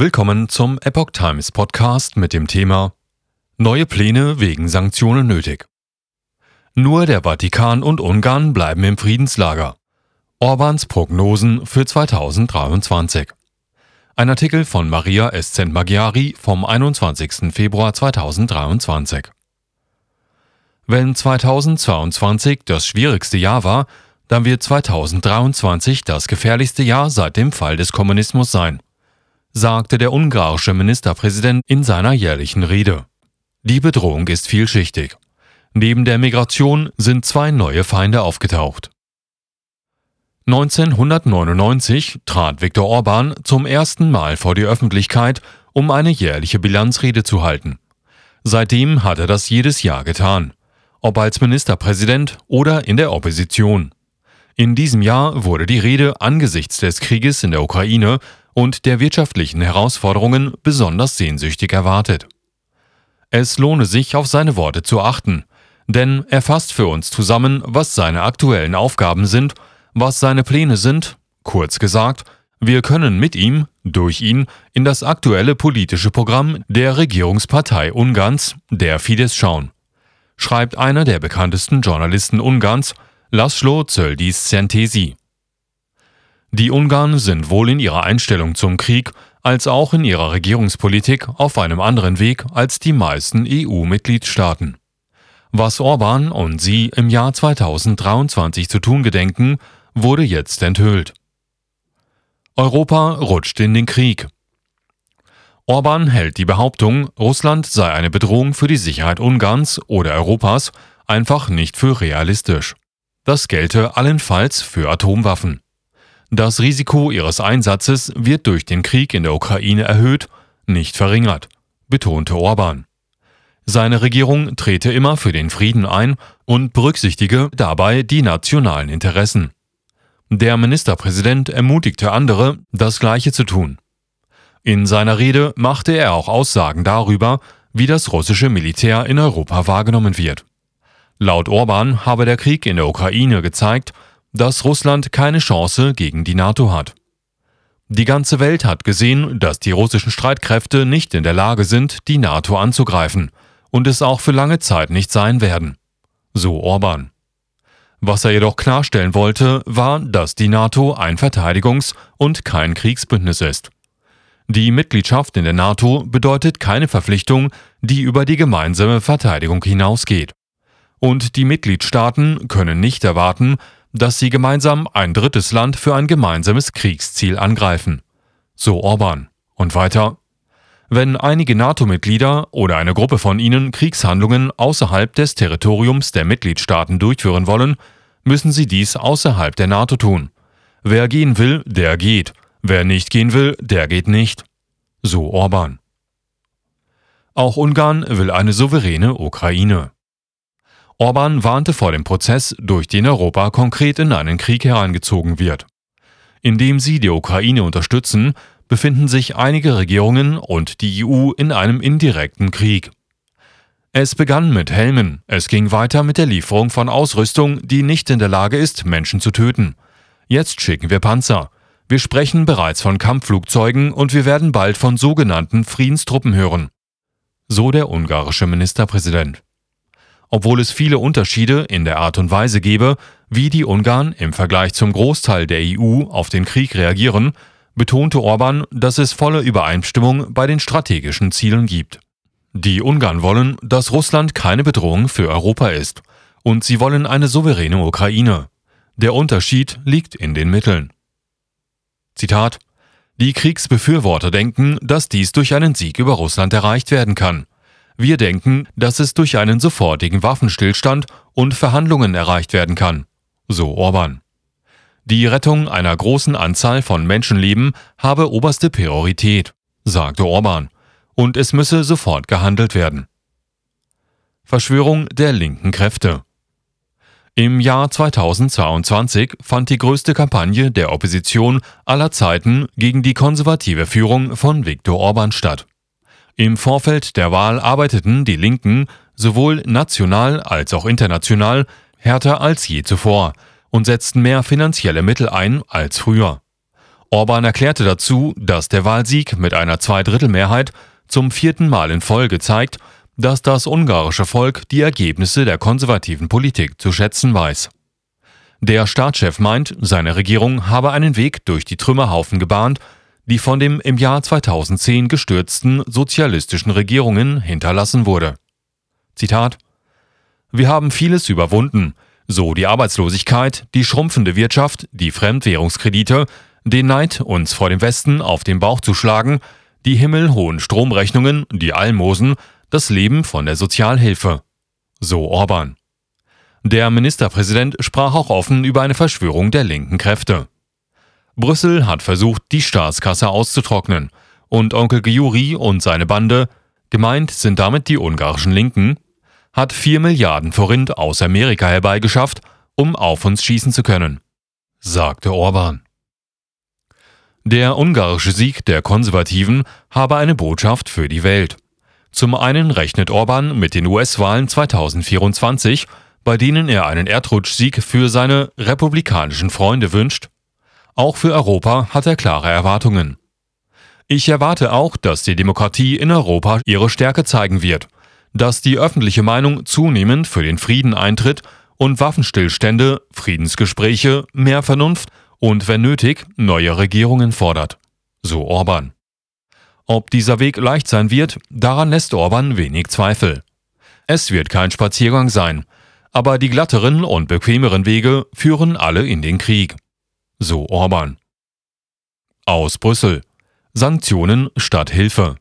Willkommen zum Epoch Times Podcast mit dem Thema Neue Pläne wegen Sanktionen nötig. Nur der Vatikan und Ungarn bleiben im Friedenslager. Orbans Prognosen für 2023. Ein Artikel von Maria Escent Maggiari vom 21. Februar 2023. Wenn 2022 das schwierigste Jahr war, dann wird 2023 das gefährlichste Jahr seit dem Fall des Kommunismus sein sagte der ungarische Ministerpräsident in seiner jährlichen Rede. Die Bedrohung ist vielschichtig. Neben der Migration sind zwei neue Feinde aufgetaucht. 1999 trat Viktor Orban zum ersten Mal vor die Öffentlichkeit, um eine jährliche Bilanzrede zu halten. Seitdem hat er das jedes Jahr getan, ob als Ministerpräsident oder in der Opposition. In diesem Jahr wurde die Rede angesichts des Krieges in der Ukraine und der wirtschaftlichen Herausforderungen besonders sehnsüchtig erwartet. Es lohne sich, auf seine Worte zu achten, denn er fasst für uns zusammen, was seine aktuellen Aufgaben sind, was seine Pläne sind, kurz gesagt, wir können mit ihm, durch ihn, in das aktuelle politische Programm der Regierungspartei Ungarns, der Fidesz, schauen, schreibt einer der bekanntesten Journalisten Ungarns, Laszlo Zöldis Szentesi. Die Ungarn sind wohl in ihrer Einstellung zum Krieg als auch in ihrer Regierungspolitik auf einem anderen Weg als die meisten EU-Mitgliedstaaten. Was Orban und sie im Jahr 2023 zu tun gedenken, wurde jetzt enthüllt. Europa rutscht in den Krieg. Orban hält die Behauptung, Russland sei eine Bedrohung für die Sicherheit Ungarns oder Europas, einfach nicht für realistisch. Das gelte allenfalls für Atomwaffen. Das Risiko ihres Einsatzes wird durch den Krieg in der Ukraine erhöht, nicht verringert, betonte Orban. Seine Regierung trete immer für den Frieden ein und berücksichtige dabei die nationalen Interessen. Der Ministerpräsident ermutigte andere, das Gleiche zu tun. In seiner Rede machte er auch Aussagen darüber, wie das russische Militär in Europa wahrgenommen wird. Laut Orban habe der Krieg in der Ukraine gezeigt, dass Russland keine Chance gegen die NATO hat. Die ganze Welt hat gesehen, dass die russischen Streitkräfte nicht in der Lage sind, die NATO anzugreifen und es auch für lange Zeit nicht sein werden. So Orban. Was er jedoch klarstellen wollte, war, dass die NATO ein Verteidigungs- und kein Kriegsbündnis ist. Die Mitgliedschaft in der NATO bedeutet keine Verpflichtung, die über die gemeinsame Verteidigung hinausgeht. Und die Mitgliedstaaten können nicht erwarten, dass sie gemeinsam ein drittes Land für ein gemeinsames Kriegsziel angreifen. So Orban. Und weiter. Wenn einige NATO-Mitglieder oder eine Gruppe von ihnen Kriegshandlungen außerhalb des Territoriums der Mitgliedstaaten durchführen wollen, müssen sie dies außerhalb der NATO tun. Wer gehen will, der geht. Wer nicht gehen will, der geht nicht. So Orban. Auch Ungarn will eine souveräne Ukraine. Orban warnte vor dem Prozess, durch den Europa konkret in einen Krieg hereingezogen wird. Indem sie die Ukraine unterstützen, befinden sich einige Regierungen und die EU in einem indirekten Krieg. Es begann mit Helmen, es ging weiter mit der Lieferung von Ausrüstung, die nicht in der Lage ist, Menschen zu töten. Jetzt schicken wir Panzer. Wir sprechen bereits von Kampfflugzeugen und wir werden bald von sogenannten Friedenstruppen hören. So der ungarische Ministerpräsident obwohl es viele Unterschiede in der Art und Weise gebe, wie die Ungarn im Vergleich zum Großteil der EU auf den Krieg reagieren, betonte Orban, dass es volle Übereinstimmung bei den strategischen Zielen gibt. Die Ungarn wollen, dass Russland keine Bedrohung für Europa ist, und sie wollen eine souveräne Ukraine. Der Unterschied liegt in den Mitteln. Zitat Die Kriegsbefürworter denken, dass dies durch einen Sieg über Russland erreicht werden kann. Wir denken, dass es durch einen sofortigen Waffenstillstand und Verhandlungen erreicht werden kann. So Orban. Die Rettung einer großen Anzahl von Menschenleben habe oberste Priorität, sagte Orban, und es müsse sofort gehandelt werden. Verschwörung der linken Kräfte. Im Jahr 2022 fand die größte Kampagne der Opposition aller Zeiten gegen die konservative Führung von Viktor Orban statt. Im Vorfeld der Wahl arbeiteten die Linken sowohl national als auch international härter als je zuvor und setzten mehr finanzielle Mittel ein als früher. Orban erklärte dazu, dass der Wahlsieg mit einer Zweidrittelmehrheit zum vierten Mal in Folge zeigt, dass das ungarische Volk die Ergebnisse der konservativen Politik zu schätzen weiß. Der Staatschef meint, seine Regierung habe einen Weg durch die Trümmerhaufen gebahnt, die von dem im Jahr 2010 gestürzten sozialistischen Regierungen hinterlassen wurde. Zitat Wir haben vieles überwunden, so die Arbeitslosigkeit, die schrumpfende Wirtschaft, die Fremdwährungskredite, den Neid, uns vor dem Westen auf den Bauch zu schlagen, die himmelhohen Stromrechnungen, die Almosen, das Leben von der Sozialhilfe. So Orban. Der Ministerpräsident sprach auch offen über eine Verschwörung der linken Kräfte. Brüssel hat versucht, die Staatskasse auszutrocknen, und Onkel Giuri und seine Bande, gemeint sind damit die ungarischen Linken, hat 4 Milliarden Forint aus Amerika herbeigeschafft, um auf uns schießen zu können, sagte Orban. Der ungarische Sieg der Konservativen habe eine Botschaft für die Welt. Zum einen rechnet Orban mit den US-Wahlen 2024, bei denen er einen Erdrutschsieg für seine republikanischen Freunde wünscht. Auch für Europa hat er klare Erwartungen. Ich erwarte auch, dass die Demokratie in Europa ihre Stärke zeigen wird, dass die öffentliche Meinung zunehmend für den Frieden eintritt und Waffenstillstände, Friedensgespräche, mehr Vernunft und, wenn nötig, neue Regierungen fordert. So Orban. Ob dieser Weg leicht sein wird, daran lässt Orban wenig Zweifel. Es wird kein Spaziergang sein, aber die glatteren und bequemeren Wege führen alle in den Krieg. So Orban. Aus Brüssel. Sanktionen statt Hilfe.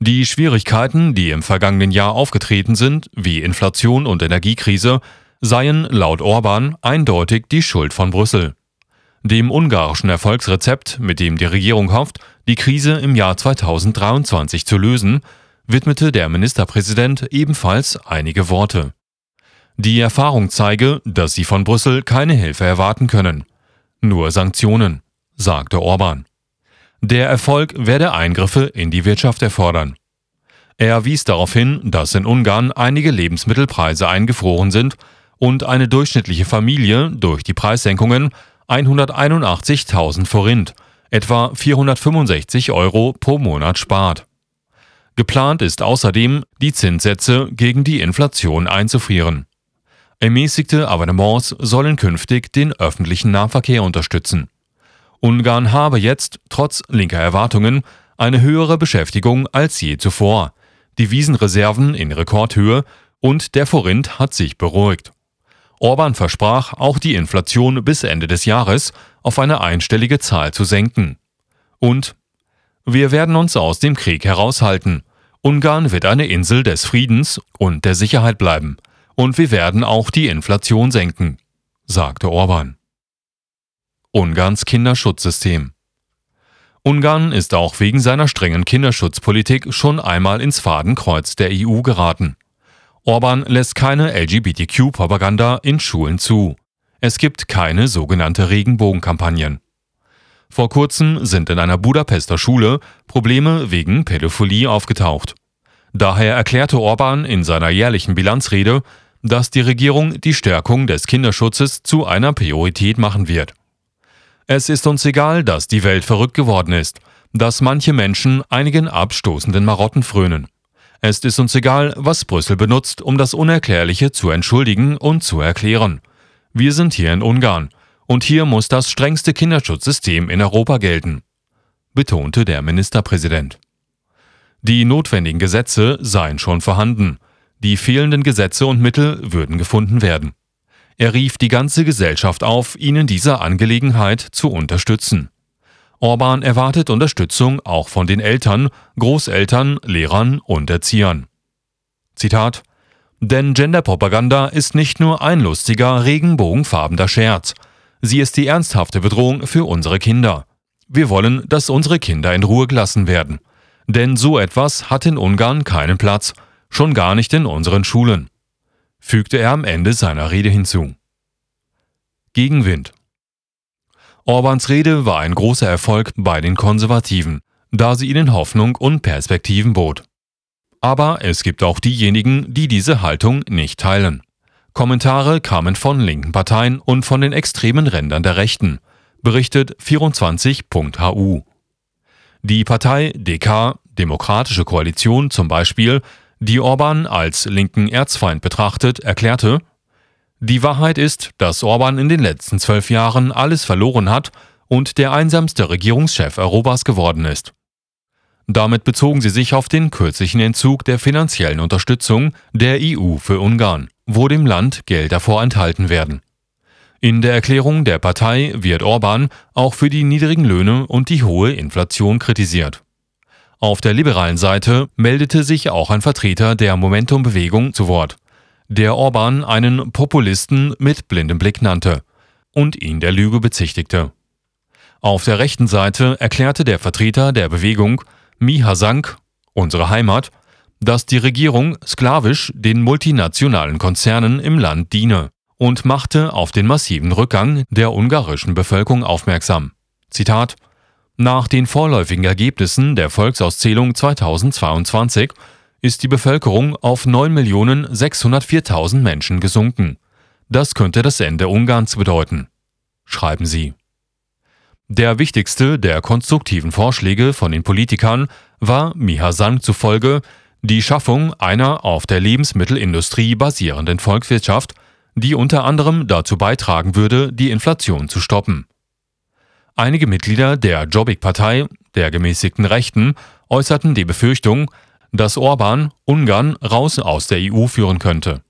Die Schwierigkeiten, die im vergangenen Jahr aufgetreten sind, wie Inflation und Energiekrise, seien laut Orban eindeutig die Schuld von Brüssel. Dem ungarischen Erfolgsrezept, mit dem die Regierung hofft, die Krise im Jahr 2023 zu lösen, widmete der Ministerpräsident ebenfalls einige Worte. Die Erfahrung zeige, dass sie von Brüssel keine Hilfe erwarten können. Nur Sanktionen, sagte Orban. Der Erfolg werde Eingriffe in die Wirtschaft erfordern. Er wies darauf hin, dass in Ungarn einige Lebensmittelpreise eingefroren sind und eine durchschnittliche Familie durch die Preissenkungen 181.000 Forint, etwa 465 Euro pro Monat spart. Geplant ist außerdem, die Zinssätze gegen die Inflation einzufrieren. Ermäßigte Abonnements sollen künftig den öffentlichen Nahverkehr unterstützen. Ungarn habe jetzt, trotz linker Erwartungen, eine höhere Beschäftigung als je zuvor, Devisenreserven in Rekordhöhe und der Forint hat sich beruhigt. Orban versprach, auch die Inflation bis Ende des Jahres auf eine einstellige Zahl zu senken. Und wir werden uns aus dem Krieg heraushalten. Ungarn wird eine Insel des Friedens und der Sicherheit bleiben. Und wir werden auch die Inflation senken, sagte Orban. Ungarns Kinderschutzsystem Ungarn ist auch wegen seiner strengen Kinderschutzpolitik schon einmal ins Fadenkreuz der EU geraten. Orban lässt keine LGBTQ-Propaganda in Schulen zu. Es gibt keine sogenannte Regenbogenkampagnen. Vor kurzem sind in einer Budapester Schule Probleme wegen Pädophilie aufgetaucht. Daher erklärte Orban in seiner jährlichen Bilanzrede, dass die Regierung die Stärkung des Kinderschutzes zu einer Priorität machen wird. Es ist uns egal, dass die Welt verrückt geworden ist, dass manche Menschen einigen abstoßenden Marotten frönen. Es ist uns egal, was Brüssel benutzt, um das Unerklärliche zu entschuldigen und zu erklären. Wir sind hier in Ungarn, und hier muss das strengste Kinderschutzsystem in Europa gelten, betonte der Ministerpräsident. Die notwendigen Gesetze seien schon vorhanden, die fehlenden Gesetze und Mittel würden gefunden werden. Er rief die ganze Gesellschaft auf, ihn in dieser Angelegenheit zu unterstützen. Orban erwartet Unterstützung auch von den Eltern, Großeltern, Lehrern und Erziehern. Zitat Denn Genderpropaganda ist nicht nur ein lustiger, regenbogenfarbener Scherz. Sie ist die ernsthafte Bedrohung für unsere Kinder. Wir wollen, dass unsere Kinder in Ruhe gelassen werden. Denn so etwas hat in Ungarn keinen Platz, schon gar nicht in unseren Schulen, fügte er am Ende seiner Rede hinzu. Gegenwind Orbans Rede war ein großer Erfolg bei den Konservativen, da sie ihnen Hoffnung und Perspektiven bot. Aber es gibt auch diejenigen, die diese Haltung nicht teilen. Kommentare kamen von linken Parteien und von den extremen Rändern der Rechten, berichtet 24.hu. Die Partei DK, Demokratische Koalition zum Beispiel, die Orban als linken Erzfeind betrachtet, erklärte, die Wahrheit ist, dass Orban in den letzten zwölf Jahren alles verloren hat und der einsamste Regierungschef Europas geworden ist. Damit bezogen sie sich auf den kürzlichen Entzug der finanziellen Unterstützung der EU für Ungarn, wo dem Land Gelder vorenthalten werden. In der Erklärung der Partei wird Orban auch für die niedrigen Löhne und die hohe Inflation kritisiert. Auf der liberalen Seite meldete sich auch ein Vertreter der Momentum-Bewegung zu Wort, der Orban einen Populisten mit blindem Blick nannte und ihn der Lüge bezichtigte. Auf der rechten Seite erklärte der Vertreter der Bewegung, Miha Sank, unsere Heimat, dass die Regierung sklavisch den multinationalen Konzernen im Land diene und machte auf den massiven Rückgang der ungarischen Bevölkerung aufmerksam. Zitat Nach den vorläufigen Ergebnissen der Volksauszählung 2022 ist die Bevölkerung auf 9.604.000 Menschen gesunken. Das könnte das Ende Ungarns bedeuten, schreiben sie. Der wichtigste der konstruktiven Vorschläge von den Politikern war Miha Sang zufolge die Schaffung einer auf der Lebensmittelindustrie basierenden Volkswirtschaft, die unter anderem dazu beitragen würde, die Inflation zu stoppen. Einige Mitglieder der Jobbik-Partei, der gemäßigten Rechten, äußerten die Befürchtung, dass Orban Ungarn raus aus der EU führen könnte